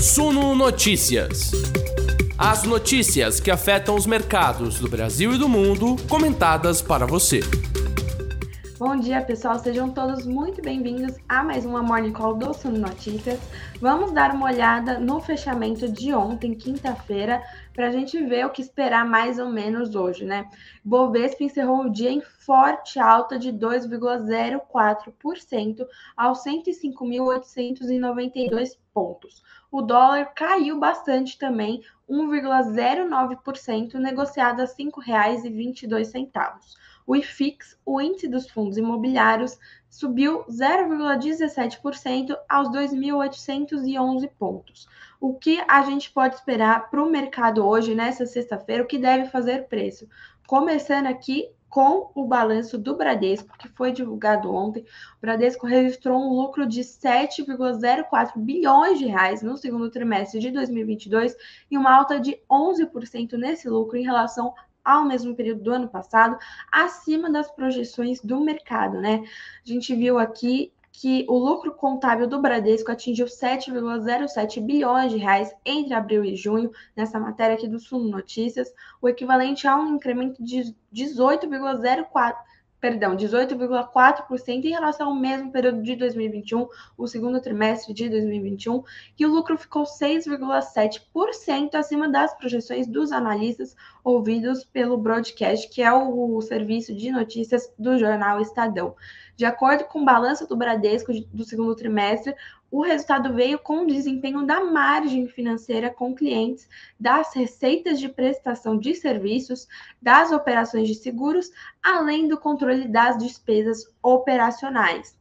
Suno Notícias. As notícias que afetam os mercados do Brasil e do mundo, comentadas para você. Bom dia, pessoal. Sejam todos muito bem-vindos a mais uma Morning Call do Suno Notícias. Vamos dar uma olhada no fechamento de ontem, quinta-feira, para a gente ver o que esperar mais ou menos hoje, né? Bovespa encerrou o dia em forte alta de 2,04% aos 105.892 pontos. O dólar caiu bastante também, 1,09%, negociado a R$ 5,22. O IFIX, o índice dos fundos imobiliários, subiu 0,17% aos 2.811 pontos. O que a gente pode esperar para o mercado hoje, nessa sexta-feira, o que deve fazer preço? Começando aqui com o balanço do Bradesco, que foi divulgado ontem. O Bradesco registrou um lucro de 7,04 bilhões de reais no segundo trimestre de 2022 e uma alta de 11% nesse lucro em relação ao mesmo período do ano passado, acima das projeções do mercado, né? A gente viu aqui que o lucro contábil do Bradesco atingiu 7,07 bilhões de reais entre abril e junho, nessa matéria aqui do Sul Notícias, o equivalente a um incremento de 18,04 perdão, 18,4% em relação ao mesmo período de 2021, o segundo trimestre de 2021, e o lucro ficou 6,7% acima das projeções dos analistas ouvidos pelo Broadcast, que é o serviço de notícias do jornal Estadão. De acordo com o balanço do Bradesco do segundo trimestre, o resultado veio com o desempenho da margem financeira com clientes, das receitas de prestação de serviços, das operações de seguros, além do controle das despesas operacionais.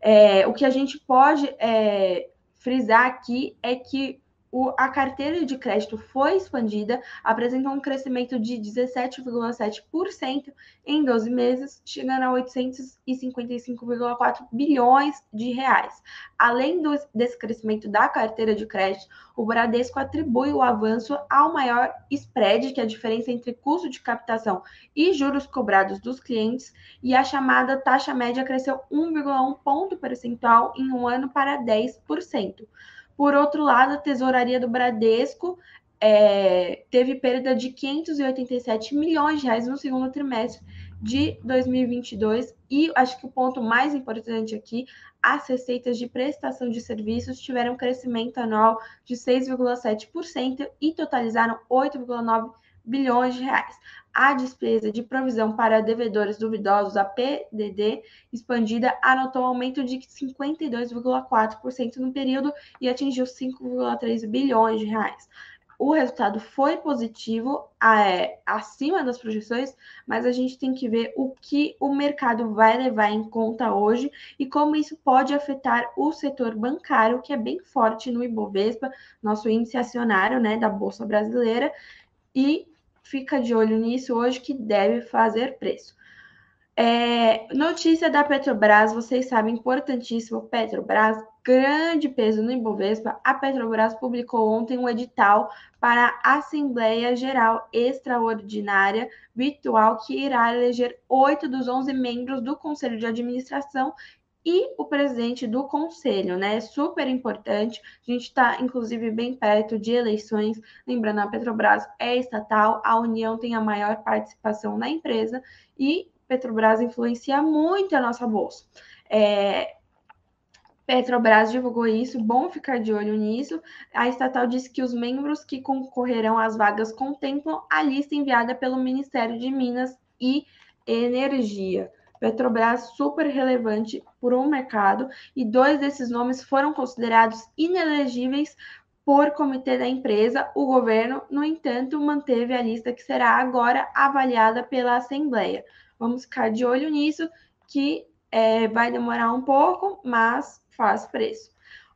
É, o que a gente pode é, frisar aqui é que o, a carteira de crédito foi expandida, apresentou um crescimento de 17,7% em 12 meses, chegando a 855,4 bilhões de reais. Além do, desse crescimento da carteira de crédito, o Bradesco atribui o avanço ao maior spread, que é a diferença entre custo de captação e juros cobrados dos clientes, e a chamada taxa média cresceu 1,1 ponto percentual em um ano para 10%. Por outro lado, a tesouraria do Bradesco é, teve perda de 587 milhões de reais no segundo trimestre de 2022 e acho que o ponto mais importante aqui, as receitas de prestação de serviços tiveram um crescimento anual de 6,7% e totalizaram 8,9 bilhões de reais. A despesa de provisão para devedores duvidosos, a PDD, expandida, anotou um aumento de 52,4% no período e atingiu 5,3 bilhões de reais. O resultado foi positivo, é, acima das projeções, mas a gente tem que ver o que o mercado vai levar em conta hoje e como isso pode afetar o setor bancário, que é bem forte no Ibovespa, nosso índice acionário né, da Bolsa Brasileira, e fica de olho nisso hoje que deve fazer preço. É, notícia da Petrobras, vocês sabem, importantíssimo, Petrobras, grande peso no Ibovespa. A Petrobras publicou ontem um edital para a Assembleia Geral Extraordinária Virtual que irá eleger oito dos onze membros do Conselho de Administração e o presidente do conselho, né? É super importante. A gente está, inclusive, bem perto de eleições. Lembrando, a Petrobras é estatal, a União tem a maior participação na empresa e Petrobras influencia muito a nossa bolsa. É, Petrobras divulgou isso, bom ficar de olho nisso. A estatal disse que os membros que concorrerão às vagas contemplam a lista enviada pelo Ministério de Minas e Energia. Petrobras super relevante por um mercado e dois desses nomes foram considerados inelegíveis por comitê da empresa. O governo, no entanto, manteve a lista que será agora avaliada pela Assembleia. Vamos ficar de olho nisso, que é, vai demorar um pouco, mas faz preço.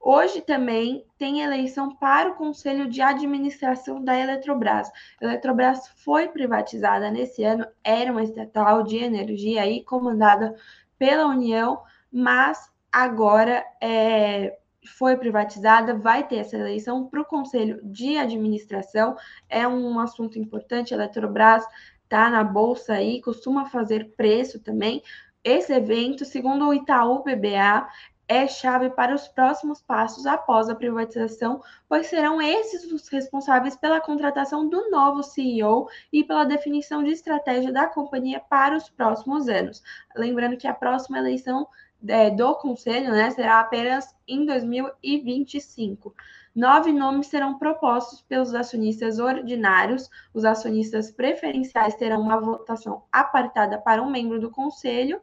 Hoje também tem eleição para o Conselho de Administração da Eletrobras. A Eletrobras foi privatizada nesse ano, era uma estatal de energia aí comandada pela União, mas agora é, foi privatizada, vai ter essa eleição para o Conselho de Administração. É um assunto importante, a Eletrobras está na bolsa aí, costuma fazer preço também. Esse evento, segundo o Itaú BBA, é chave para os próximos passos após a privatização, pois serão esses os responsáveis pela contratação do novo CEO e pela definição de estratégia da companhia para os próximos anos. Lembrando que a próxima eleição é, do conselho né, será apenas em 2025. Nove nomes serão propostos pelos acionistas ordinários. Os acionistas preferenciais terão uma votação apartada para um membro do conselho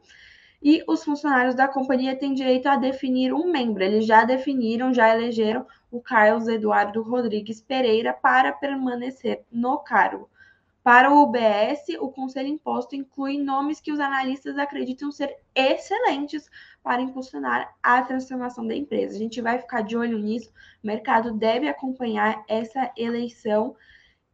e os funcionários da companhia têm direito a definir um membro. Eles já definiram, já elegeram o Carlos Eduardo Rodrigues Pereira para permanecer no cargo. Para o UBS, o conselho imposto inclui nomes que os analistas acreditam ser excelentes para impulsionar a transformação da empresa. A gente vai ficar de olho nisso. O mercado deve acompanhar essa eleição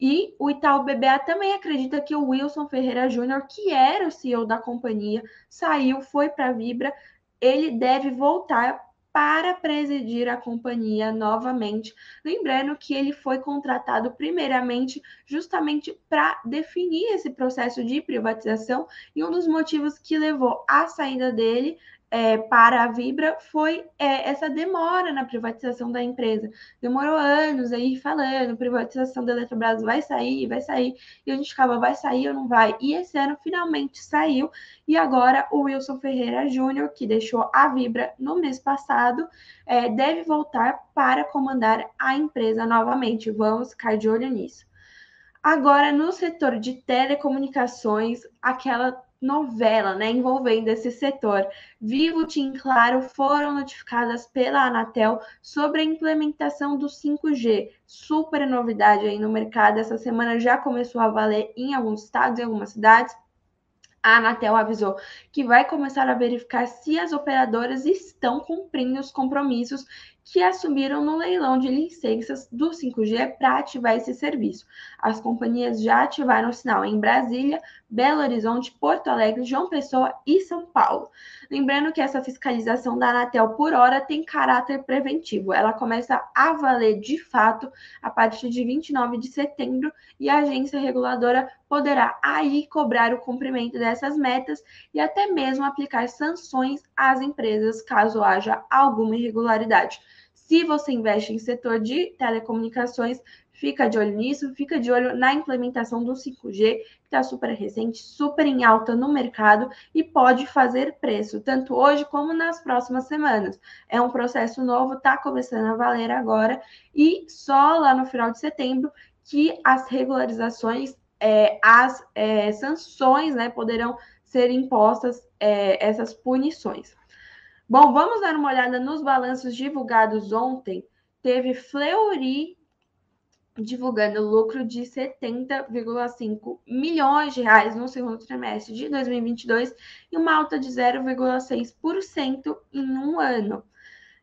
e o Itaú BBA também acredita que o Wilson Ferreira Júnior, que era o CEO da companhia, saiu, foi para a Vibra, ele deve voltar para presidir a companhia novamente. Lembrando que ele foi contratado primeiramente justamente para definir esse processo de privatização e um dos motivos que levou à saída dele é, para a Vibra foi é, essa demora na privatização da empresa. Demorou anos aí falando, privatização da Eletrobras vai sair, vai sair, e a gente ficava, vai sair ou não vai? E esse ano finalmente saiu, e agora o Wilson Ferreira Júnior, que deixou a Vibra no mês passado, é, deve voltar para comandar a empresa novamente. Vamos ficar de olho nisso. Agora, no setor de telecomunicações, aquela novela né, envolvendo esse setor. Vivo, Tim Claro foram notificadas pela Anatel sobre a implementação do 5G. Super novidade aí no mercado. Essa semana já começou a valer em alguns estados, em algumas cidades. A Anatel avisou que vai começar a verificar se as operadoras estão cumprindo os compromissos que assumiram no leilão de licenças do 5G para ativar esse serviço. As companhias já ativaram o sinal em Brasília, Belo Horizonte, Porto Alegre, João Pessoa e São Paulo. Lembrando que essa fiscalização da Anatel por hora tem caráter preventivo. Ela começa a valer de fato a partir de 29 de setembro e a agência reguladora poderá aí cobrar o cumprimento dessas metas e até mesmo aplicar sanções às empresas caso haja alguma irregularidade. Se você investe em setor de telecomunicações, fica de olho nisso, fica de olho na implementação do 5G, que está super recente, super em alta no mercado e pode fazer preço, tanto hoje como nas próximas semanas. É um processo novo, está começando a valer agora, e só lá no final de setembro que as regularizações, é, as é, sanções né, poderão ser impostas, é, essas punições. Bom, vamos dar uma olhada nos balanços divulgados ontem. Teve Fleury divulgando lucro de 70,5 milhões de reais no segundo trimestre de 2022 e uma alta de 0,6% em um ano.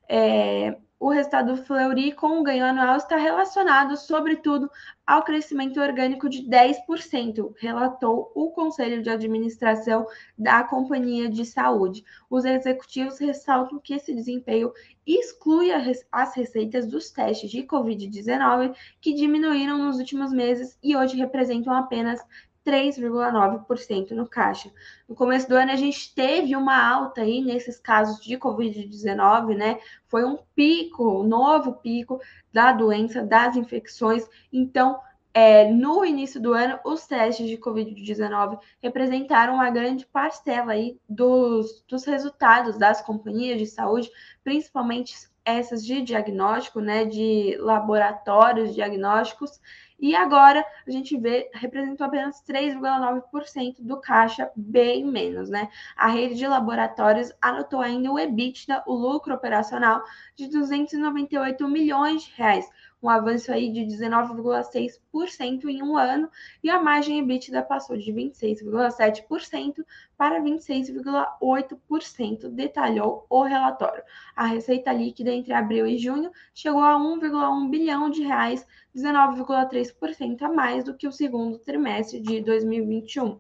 É, o resultado do Fleury com o ganho anual está relacionado, sobretudo, ao crescimento orgânico de 10%, relatou o Conselho de Administração da Companhia de Saúde. Os executivos ressaltam que esse desempenho exclui as receitas dos testes de Covid-19, que diminuíram nos últimos meses e hoje representam apenas 3,9% no caixa. No começo do ano, a gente teve uma alta aí nesses casos de Covid-19, né? Foi um pico, um novo pico da doença, das infecções. Então, é, no início do ano, os testes de Covid-19 representaram uma grande parcela aí dos, dos resultados das companhias de saúde, principalmente essas de diagnóstico, né, de laboratórios diagnósticos, e agora a gente vê, representou apenas 3,9% do caixa, bem menos, né? A rede de laboratórios anotou ainda o EBITDA, o lucro operacional, de 298 milhões de reais, um avanço aí de 19,6% em um ano, e a margem EBITDA passou de 26,7% para 26,8%, detalhou o relatório. A receita líquida entre abril e junho chegou a 1,1 bilhão de reais, 19,3% a mais do que o segundo trimestre de 2021.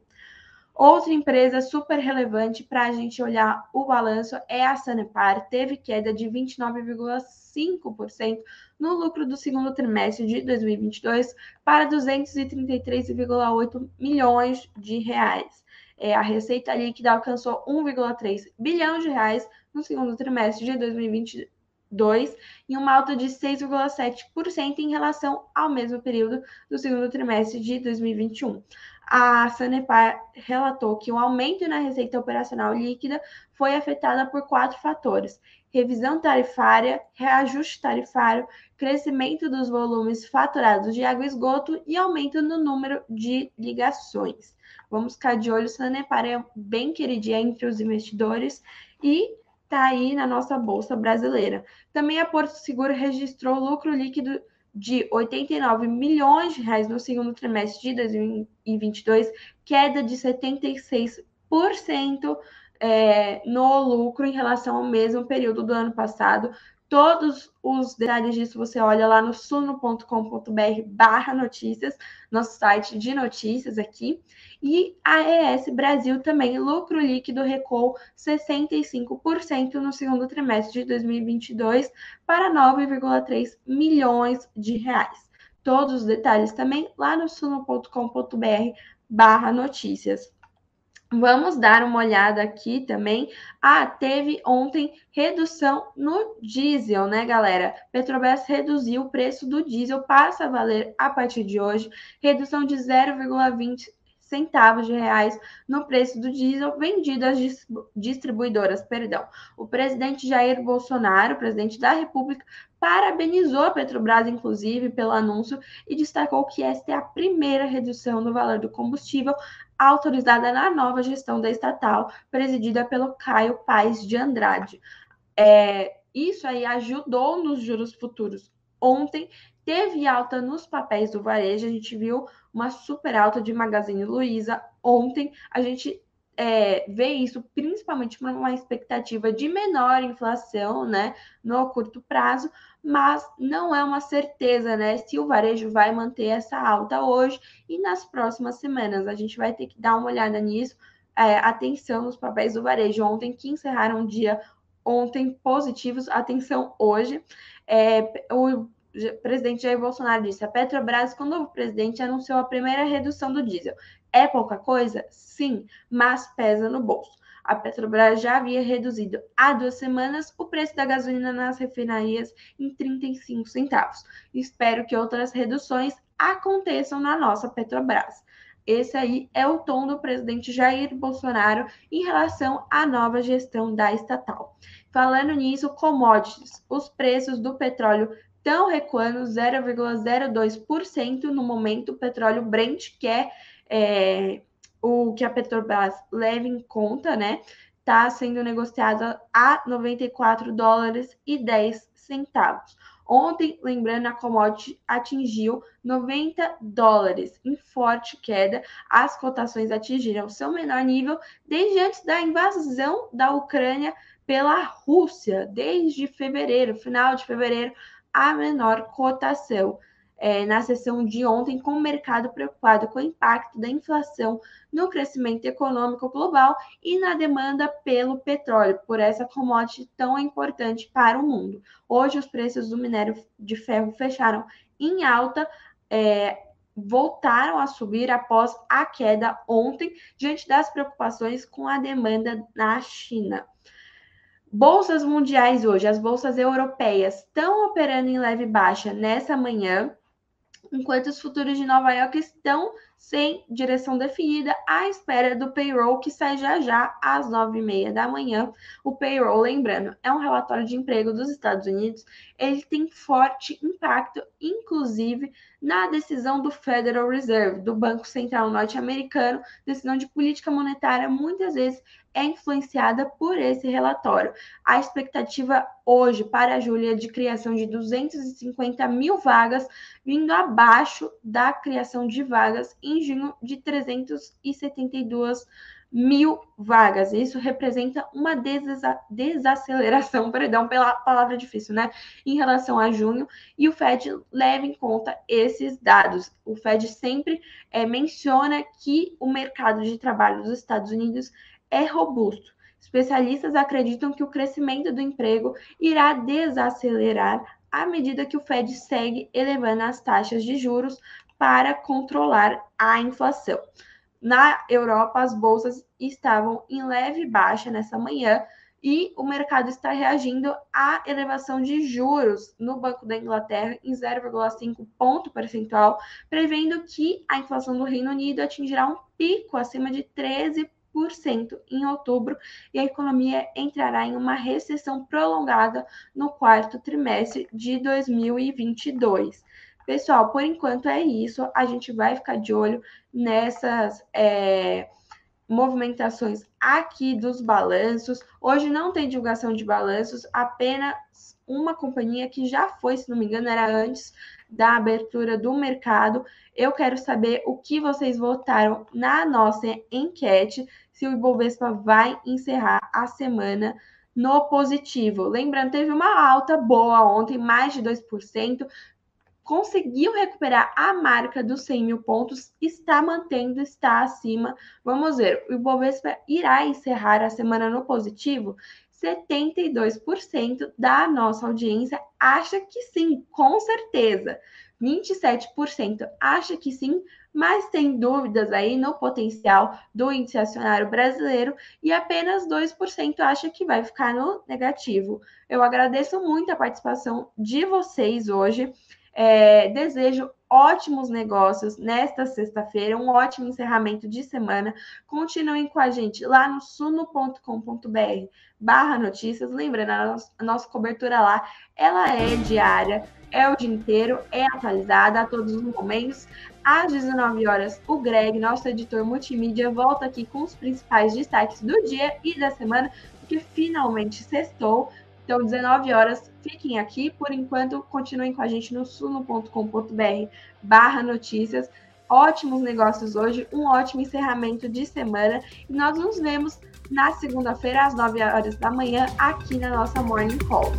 Outra empresa super relevante para a gente olhar o balanço é a Sanepar, teve queda de 29,5% no lucro do segundo trimestre de 2022 para 233,8 milhões de reais. É, a receita líquida alcançou 1,3 bilhão de reais no segundo trimestre de 2022 e uma alta de 6,7% em relação ao mesmo período do segundo trimestre de 2021 a Sanepar relatou que o aumento na receita operacional líquida foi afetada por quatro fatores: revisão tarifária, reajuste tarifário, crescimento dos volumes faturados de água e esgoto e aumento no número de ligações. Vamos ficar de olho, Sanepar é bem queridinha entre os investidores e está aí na nossa bolsa brasileira. Também a Porto Seguro registrou lucro líquido de 89 milhões de reais no segundo trimestre de 2022, queda de 76% é, no lucro em relação ao mesmo período do ano passado, Todos os detalhes disso você olha lá no suno.com.br barra notícias, nosso site de notícias aqui. E a ES Brasil também, lucro líquido recuou 65% no segundo trimestre de 2022 para 9,3 milhões de reais. Todos os detalhes também lá no suno.com.br barra notícias. Vamos dar uma olhada aqui também. Ah, teve ontem redução no diesel, né, galera? Petrobras reduziu o preço do diesel, passa a valer a partir de hoje, redução de 0,20 centavos de reais no preço do diesel vendido às distribuidoras, perdão. O presidente Jair Bolsonaro, presidente da República, parabenizou a Petrobras, inclusive, pelo anúncio e destacou que esta é a primeira redução no valor do combustível autorizada na nova gestão da estatal, presidida pelo Caio Paes de Andrade. É, isso aí ajudou nos juros futuros. Ontem teve alta nos papéis do varejo, a gente viu uma super alta de Magazine Luiza. Ontem a gente é, vê isso principalmente por uma expectativa de menor inflação, né, no curto prazo, mas não é uma certeza, né, se o varejo vai manter essa alta hoje e nas próximas semanas. A gente vai ter que dar uma olhada nisso. É, atenção nos papéis do varejo ontem que encerraram o dia ontem positivos. Atenção hoje. É, o presidente Jair Bolsonaro disse: a Petrobras, quando o presidente anunciou a primeira redução do diesel. É pouca coisa? Sim, mas pesa no bolso. A Petrobras já havia reduzido há duas semanas o preço da gasolina nas refinarias em 35 centavos. Espero que outras reduções aconteçam na nossa Petrobras. Esse aí é o tom do presidente Jair Bolsonaro em relação à nova gestão da estatal. Falando nisso, commodities. Os preços do petróleo estão recuando 0,02% no momento. O petróleo Brent, que é é, o que a Petrobras leva em conta, né? Está sendo negociado a 94 dólares e 10 centavos. Ontem, lembrando, a commodity atingiu 90 dólares em forte queda. As cotações atingiram seu menor nível desde antes da invasão da Ucrânia pela Rússia, desde fevereiro, final de fevereiro, a menor cotação é, na sessão de ontem, com o mercado preocupado com o impacto da inflação no crescimento econômico global e na demanda pelo petróleo, por essa commodity tão importante para o mundo. Hoje, os preços do minério de ferro fecharam em alta. É, voltaram a subir após a queda ontem, diante das preocupações com a demanda na China. Bolsas mundiais hoje, as bolsas europeias estão operando em leve baixa nessa manhã enquanto os futuros de Nova York estão sem direção definida, à espera do payroll que sai já já às nove e meia da manhã. O payroll, lembrando, é um relatório de emprego dos Estados Unidos. Ele tem forte impacto, inclusive, na decisão do Federal Reserve, do Banco Central norte-americano, decisão de política monetária, muitas vezes é influenciada por esse relatório. A expectativa hoje para a julho é de criação de 250 mil vagas, vindo abaixo da criação de vagas em junho de 372 mil vagas. Isso representa uma desaceleração, perdão pela palavra difícil, né? Em relação a junho, e o Fed leva em conta esses dados. O Fed sempre é, menciona que o mercado de trabalho dos Estados Unidos é robusto. Especialistas acreditam que o crescimento do emprego irá desacelerar à medida que o Fed segue elevando as taxas de juros para controlar a inflação. Na Europa, as bolsas estavam em leve baixa nessa manhã e o mercado está reagindo à elevação de juros no Banco da Inglaterra em 0,5 ponto percentual, prevendo que a inflação do Reino Unido atingirá um pico acima de 13% em outubro e a economia entrará em uma recessão prolongada no quarto trimestre de 2022. Pessoal, por enquanto é isso. A gente vai ficar de olho nessas é, movimentações aqui dos balanços. Hoje não tem divulgação de balanços, apenas uma companhia que já foi, se não me engano, era antes da abertura do mercado. Eu quero saber o que vocês votaram na nossa enquete, se o Ibovespa vai encerrar a semana no positivo. Lembrando, teve uma alta boa ontem, mais de 2%, conseguiu recuperar a marca dos 100 mil pontos, está mantendo, está acima. Vamos ver, o Ibovespa irá encerrar a semana no positivo? 72% da nossa audiência acha que sim, com certeza. 27% acha que sim, mas tem dúvidas aí no potencial do índice acionário brasileiro e apenas 2% acha que vai ficar no negativo. Eu agradeço muito a participação de vocês hoje. É, desejo ótimos negócios nesta sexta-feira, um ótimo encerramento de semana. Continuem com a gente lá no suno.com.br barra notícias. Lembrando, a nossa, cobertura lá, ela é diária, é o dia inteiro, é atualizada a todos os momentos. Às 19 horas, o Greg, nosso editor multimídia, volta aqui com os principais destaques do dia e da semana, porque finalmente sextou. Então, 19 horas, fiquem aqui. Por enquanto, continuem com a gente no suno.com.br barra notícias. Ótimos negócios hoje, um ótimo encerramento de semana. E nós nos vemos na segunda-feira, às 9 horas da manhã, aqui na nossa Morning Call.